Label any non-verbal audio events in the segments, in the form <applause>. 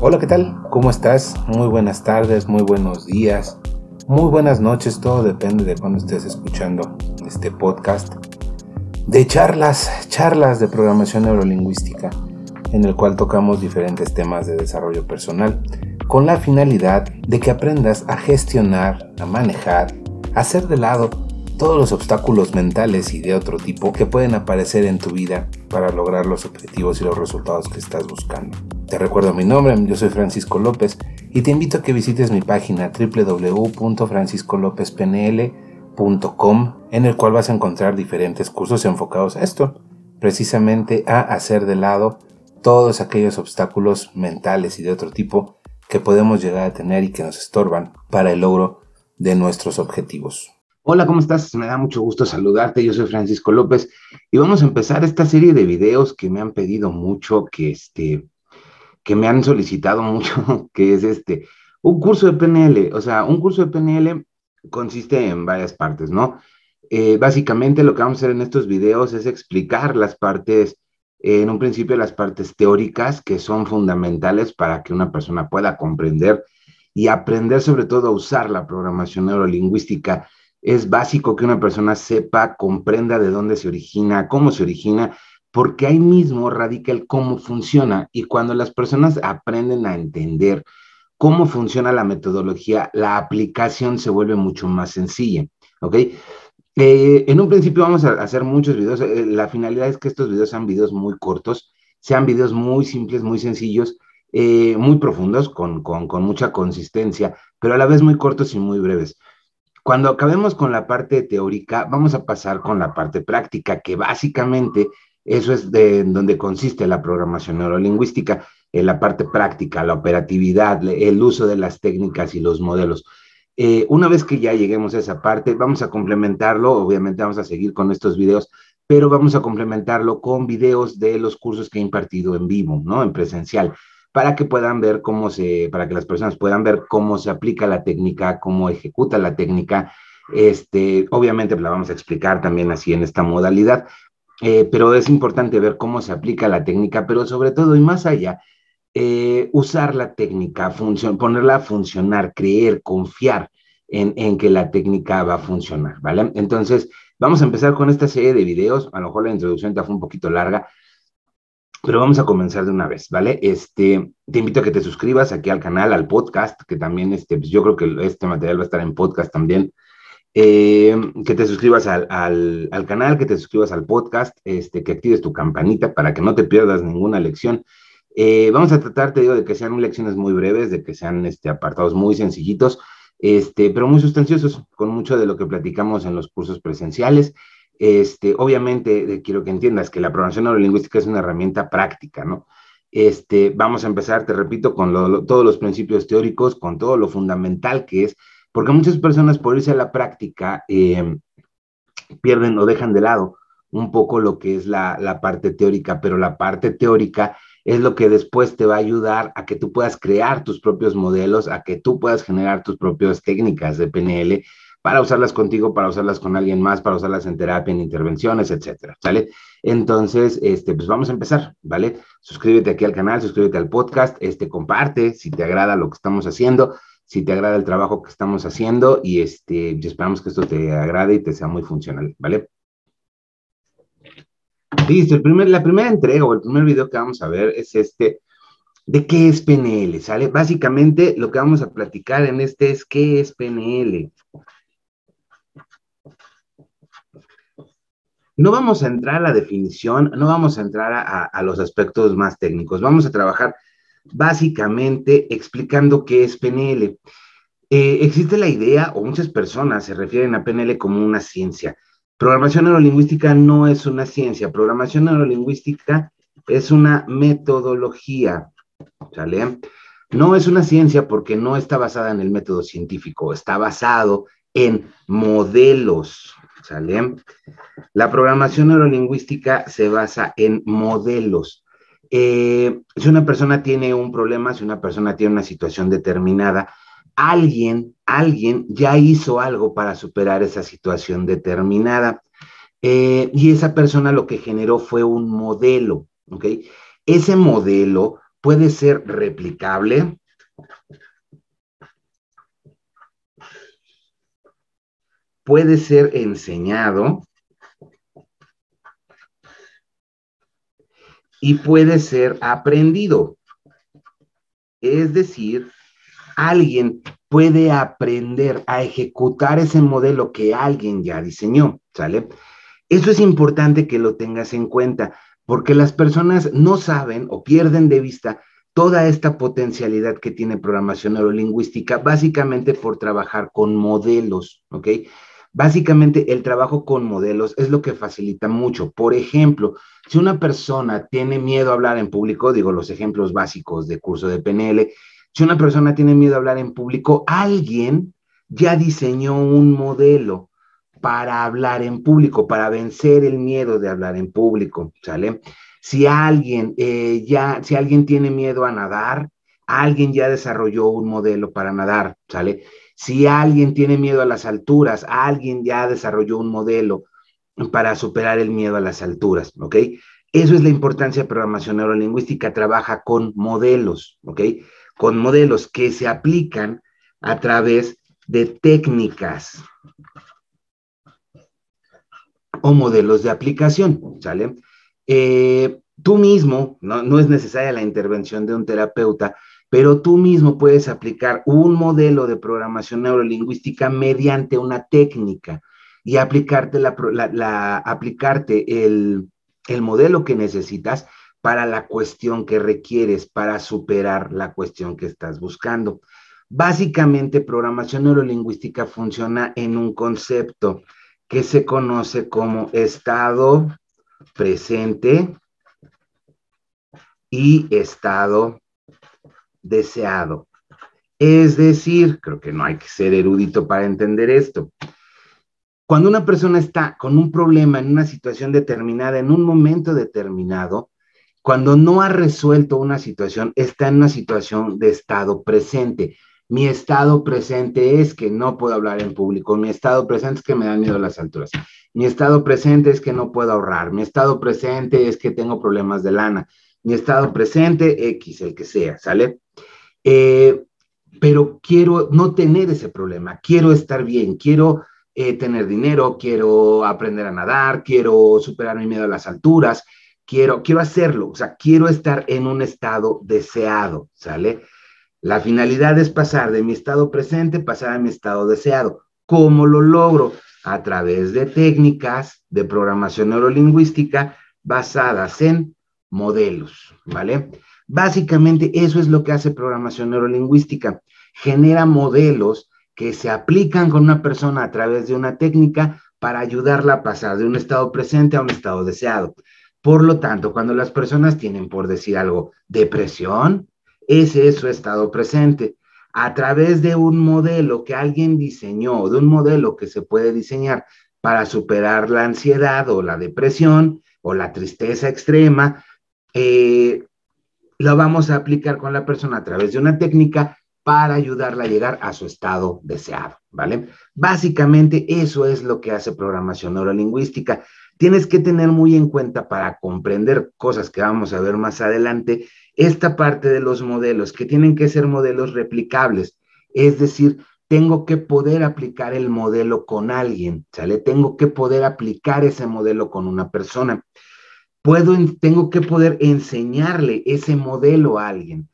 Hola, ¿qué tal? ¿Cómo estás? Muy buenas tardes, muy buenos días, muy buenas noches, todo depende de cuando estés escuchando este podcast de charlas, charlas de programación neurolingüística, en el cual tocamos diferentes temas de desarrollo personal, con la finalidad de que aprendas a gestionar, a manejar, a hacer de lado todos los obstáculos mentales y de otro tipo que pueden aparecer en tu vida para lograr los objetivos y los resultados que estás buscando. Te recuerdo mi nombre, yo soy Francisco López y te invito a que visites mi página www.franciscolopezpnl.com en el cual vas a encontrar diferentes cursos enfocados a esto, precisamente a hacer de lado todos aquellos obstáculos mentales y de otro tipo que podemos llegar a tener y que nos estorban para el logro de nuestros objetivos. Hola, ¿cómo estás? Me da mucho gusto saludarte. Yo soy Francisco López y vamos a empezar esta serie de videos que me han pedido mucho, que este, que me han solicitado <laughs> mucho, que es este, un curso de PNL. O sea, un curso de PNL consiste en varias partes, ¿no? Eh, básicamente lo que vamos a hacer en estos videos es explicar las partes, en un principio las partes teóricas que son fundamentales para que una persona pueda comprender y aprender sobre todo a usar la programación neurolingüística. Es básico que una persona sepa, comprenda de dónde se origina, cómo se origina porque ahí mismo radica el cómo funciona y cuando las personas aprenden a entender cómo funciona la metodología, la aplicación se vuelve mucho más sencilla, ¿ok? Eh, en un principio vamos a hacer muchos videos, eh, la finalidad es que estos videos sean videos muy cortos, sean videos muy simples, muy sencillos, eh, muy profundos, con, con, con mucha consistencia, pero a la vez muy cortos y muy breves. Cuando acabemos con la parte teórica, vamos a pasar con la parte práctica, que básicamente eso es de donde consiste la programación neurolingüística, en la parte práctica, la operatividad, el uso de las técnicas y los modelos. Eh, una vez que ya lleguemos a esa parte, vamos a complementarlo, obviamente vamos a seguir con estos videos, pero vamos a complementarlo con videos de los cursos que he impartido en vivo, ¿no? En presencial, para que puedan ver cómo se, para que las personas puedan ver cómo se aplica la técnica, cómo ejecuta la técnica. Este, obviamente la vamos a explicar también así en esta modalidad, eh, pero es importante ver cómo se aplica la técnica, pero sobre todo y más allá, eh, usar la técnica, ponerla a funcionar, creer, confiar en, que la técnica va a funcionar, ¿vale? Entonces, vamos a empezar con esta serie de videos, a lo mejor la introducción ya fue un poquito larga, pero vamos a comenzar de una vez, ¿vale? Este, te invito a que te suscribas aquí al canal, al podcast, que también, este, pues yo creo que este material va a estar en podcast también. Eh, que te suscribas al, al, canal, que te suscribas al podcast, este, que actives tu campanita para que no te pierdas ninguna lección. Eh, vamos a tratar, te digo, de que sean lecciones muy breves, de que sean este, apartados muy sencillitos, este, pero muy sustanciosos, con mucho de lo que platicamos en los cursos presenciales. Este, obviamente, quiero que entiendas que la programación neurolingüística es una herramienta práctica, ¿no? Este, vamos a empezar, te repito, con todos los principios teóricos, con todo lo fundamental que es porque muchas personas por irse a la práctica eh, pierden o dejan de lado un poco lo que es la, la, parte teórica, pero la parte teórica es lo que después te va a ayudar a que tú puedas crear tus propios modelos, a que tú puedas generar tus propias técnicas de PNL para usarlas contigo, para usarlas con alguien más, para usarlas en terapia, en intervenciones, etcétera, ¿sale? Entonces, este, pues vamos a empezar, ¿vale? Suscríbete aquí al canal, suscríbete al podcast, este, comparte si te agrada lo que estamos haciendo si te agrada el trabajo que estamos haciendo y este, esperamos que esto te agrade y te sea muy funcional, ¿vale? Listo, el primer, la primera entrega o el primer video que vamos a ver es este, ¿de qué es PNL? ¿Sale? Básicamente lo que vamos a platicar en este es qué es PNL. No vamos a entrar a la definición, no vamos a entrar a, a los aspectos más técnicos, vamos a trabajar básicamente explicando qué es PNL. Eh, existe la idea, o muchas personas se refieren a PNL como una ciencia. Programación neurolingüística no es una ciencia, programación neurolingüística es una metodología, ¿sale? No es una ciencia porque no está basada en el método científico, está basado en modelos, ¿sale? La programación neurolingüística se basa en modelos. Eh, si una persona tiene un problema, si una persona tiene una situación determinada, alguien, alguien ya hizo algo para superar esa situación determinada. Eh, y esa persona lo que generó fue un modelo, ¿ok? Ese modelo puede ser replicable, puede ser enseñado y puede ser aprendido. Es decir, alguien puede aprender a ejecutar ese modelo que alguien ya diseñó, ¿sale? Eso es importante que lo tengas en cuenta, porque las personas no saben o pierden de vista toda esta potencialidad que tiene programación neurolingüística, básicamente por trabajar con modelos, ¿ok? Básicamente el trabajo con modelos es lo que facilita mucho. Por ejemplo, si una persona tiene miedo a hablar en público, digo los ejemplos básicos de curso de PNL, si una persona tiene miedo a hablar en público, alguien ya diseñó un modelo para hablar en público, para vencer el miedo de hablar en público, ¿sale? Si alguien eh, ya, si alguien tiene miedo a nadar, alguien ya desarrolló un modelo para nadar, ¿sale? Si alguien tiene miedo a las alturas, alguien ya desarrolló un modelo para superar el miedo a las alturas, ¿ok? Eso es la importancia de programación neurolingüística, trabaja con modelos, ¿ok? Con modelos que se aplican a través de técnicas o modelos de aplicación, ¿sale? Eh, tú mismo, no, no es necesaria la intervención de un terapeuta, pero tú mismo puedes aplicar un modelo de programación neurolingüística mediante una técnica y aplicarte, la, aplicarte el, el modelo que necesitas para la cuestión que requieres, para superar la cuestión que estás buscando. Básicamente, programación neurolingüística funciona en un concepto que se conoce como estado presente y estado deseado. Es decir, creo que no hay que ser erudito para entender esto. Cuando una persona está con un problema en una situación determinada, en un momento determinado, cuando no ha resuelto una situación, está en una situación de estado presente. Mi estado presente es que no puedo hablar en público. Mi estado presente es que me dan miedo las alturas. Mi estado presente es que no puedo ahorrar. Mi estado presente es que tengo problemas de lana. Mi estado presente, X, el que sea, ¿sale? Eh, pero quiero no tener ese problema, quiero estar bien, quiero eh, tener dinero, quiero aprender a nadar, quiero superar mi miedo a las alturas, quiero, quiero hacerlo, o sea, quiero estar en un estado deseado, ¿sale? La finalidad es pasar de mi estado presente, pasar a mi estado deseado. ¿Cómo lo logro? A través de técnicas de programación neurolingüística basadas en modelos, ¿vale? Básicamente eso es lo que hace programación neurolingüística. Genera modelos que se aplican con una persona a través de una técnica para ayudarla a pasar de un estado presente a un estado deseado. Por lo tanto, cuando las personas tienen, por decir algo, depresión, ese es su estado presente. A través de un modelo que alguien diseñó, de un modelo que se puede diseñar para superar la ansiedad o la depresión o la tristeza extrema, eh, lo vamos a aplicar con la persona a través de una técnica para ayudarla a llegar a su estado deseado, ¿vale? Básicamente eso es lo que hace programación neurolingüística. Tienes que tener muy en cuenta para comprender cosas que vamos a ver más adelante, esta parte de los modelos, que tienen que ser modelos replicables, es decir, tengo que poder aplicar el modelo con alguien, ¿sale? Tengo que poder aplicar ese modelo con una persona puedo, tengo que poder enseñarle ese modelo a alguien,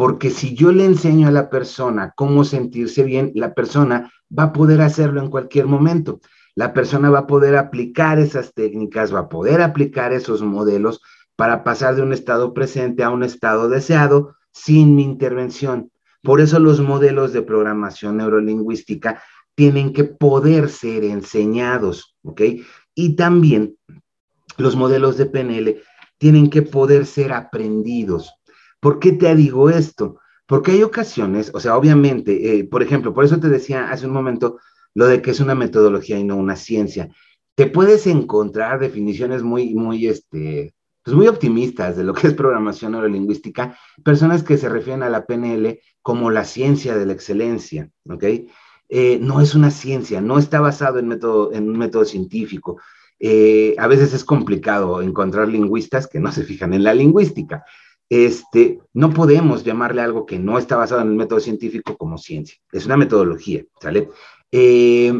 porque si yo le enseño a la persona cómo sentirse bien, la persona va a poder hacerlo en cualquier momento. La persona va a poder aplicar esas técnicas, va a poder aplicar esos modelos para pasar de un estado presente a un estado deseado sin mi intervención. Por eso los modelos de programación neurolingüística tienen que poder ser enseñados, ¿ok? Y también los modelos de PNL tienen que poder ser aprendidos. ¿Por qué te digo esto? Porque hay ocasiones, o sea, obviamente, eh, por ejemplo, por eso te decía hace un momento lo de que es una metodología y no una ciencia. Te puedes encontrar definiciones muy, muy, este, pues muy optimistas de lo que es programación neurolingüística, personas que se refieren a la PNL como la ciencia de la excelencia, ¿ok? Eh, no es una ciencia, no está basado en, método, en un método científico, eh, a veces es complicado encontrar lingüistas que no se fijan en la lingüística. Este, no podemos llamarle algo que no está basado en el método científico como ciencia. Es una metodología, ¿sale? Eh,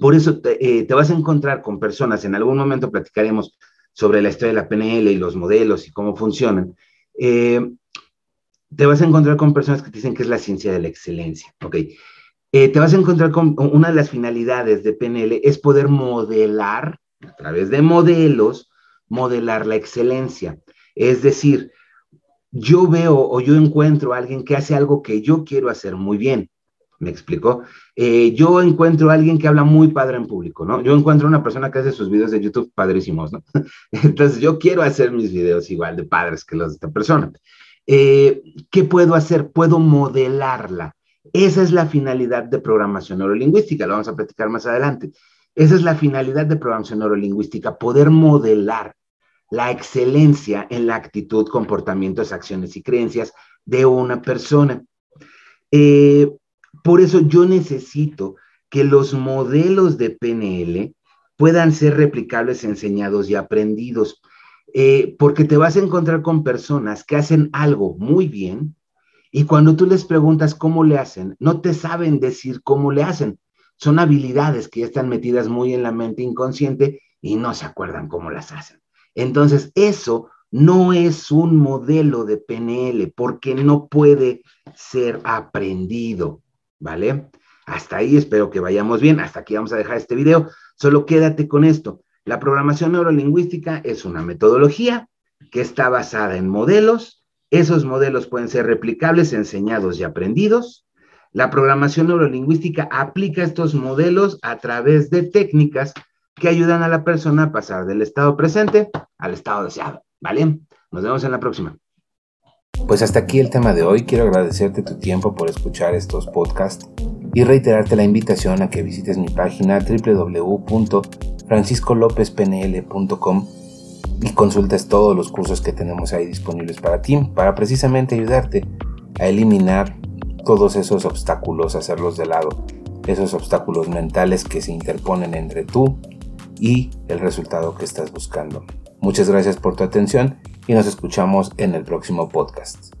por eso te, te, vas a encontrar con personas, en algún momento platicaremos sobre la historia de la PNL y los modelos y cómo funcionan. Eh, te vas a encontrar con personas que te dicen que es la ciencia de la excelencia, ¿ok? Eh, te vas a encontrar con una de las finalidades de PNL es poder modelar, a través de modelos, modelar la excelencia. Es decir, yo veo o yo encuentro a alguien que hace algo que yo quiero hacer muy bien. ¿Me explico? Eh, yo encuentro a alguien que habla muy padre en público, ¿no? Yo encuentro a una persona que hace sus videos de YouTube padrísimos, ¿no? <laughs> Entonces yo quiero hacer mis videos igual de padres que los de esta persona. Eh, ¿Qué puedo hacer? Puedo modelarla. Esa es la finalidad de programación neurolingüística, lo vamos a platicar más adelante. Esa es la finalidad de programación neurolingüística, poder modelar la excelencia en la actitud, comportamientos, acciones y creencias de una persona. Eh, por eso yo necesito que los modelos de PNL puedan ser replicables, enseñados y aprendidos, eh, porque te vas a encontrar con personas que hacen algo muy bien y cuando tú les preguntas cómo le hacen, no te saben decir cómo le hacen. Son habilidades que ya están metidas muy en la mente inconsciente y no se acuerdan cómo las hacen. Entonces, eso no es un modelo de PNL porque no puede ser aprendido, ¿vale? Hasta ahí espero que vayamos bien. Hasta aquí vamos a dejar este video. Solo quédate con esto. La programación neurolingüística es una metodología que está basada en modelos. Esos modelos pueden ser replicables, enseñados y aprendidos. La programación neurolingüística aplica estos modelos a través de técnicas que ayudan a la persona a pasar del estado presente al estado deseado. ¿Vale? Nos vemos en la próxima. Pues hasta aquí el tema de hoy. Quiero agradecerte tu tiempo por escuchar estos podcasts y reiterarte la invitación a que visites mi página www.franciscolopezpnl.com y consultes todos los cursos que tenemos ahí disponibles para ti, para precisamente ayudarte a eliminar todos esos obstáculos, hacerlos de lado, esos obstáculos mentales que se interponen entre tú y el resultado que estás buscando. Muchas gracias por tu atención y nos escuchamos en el próximo podcast.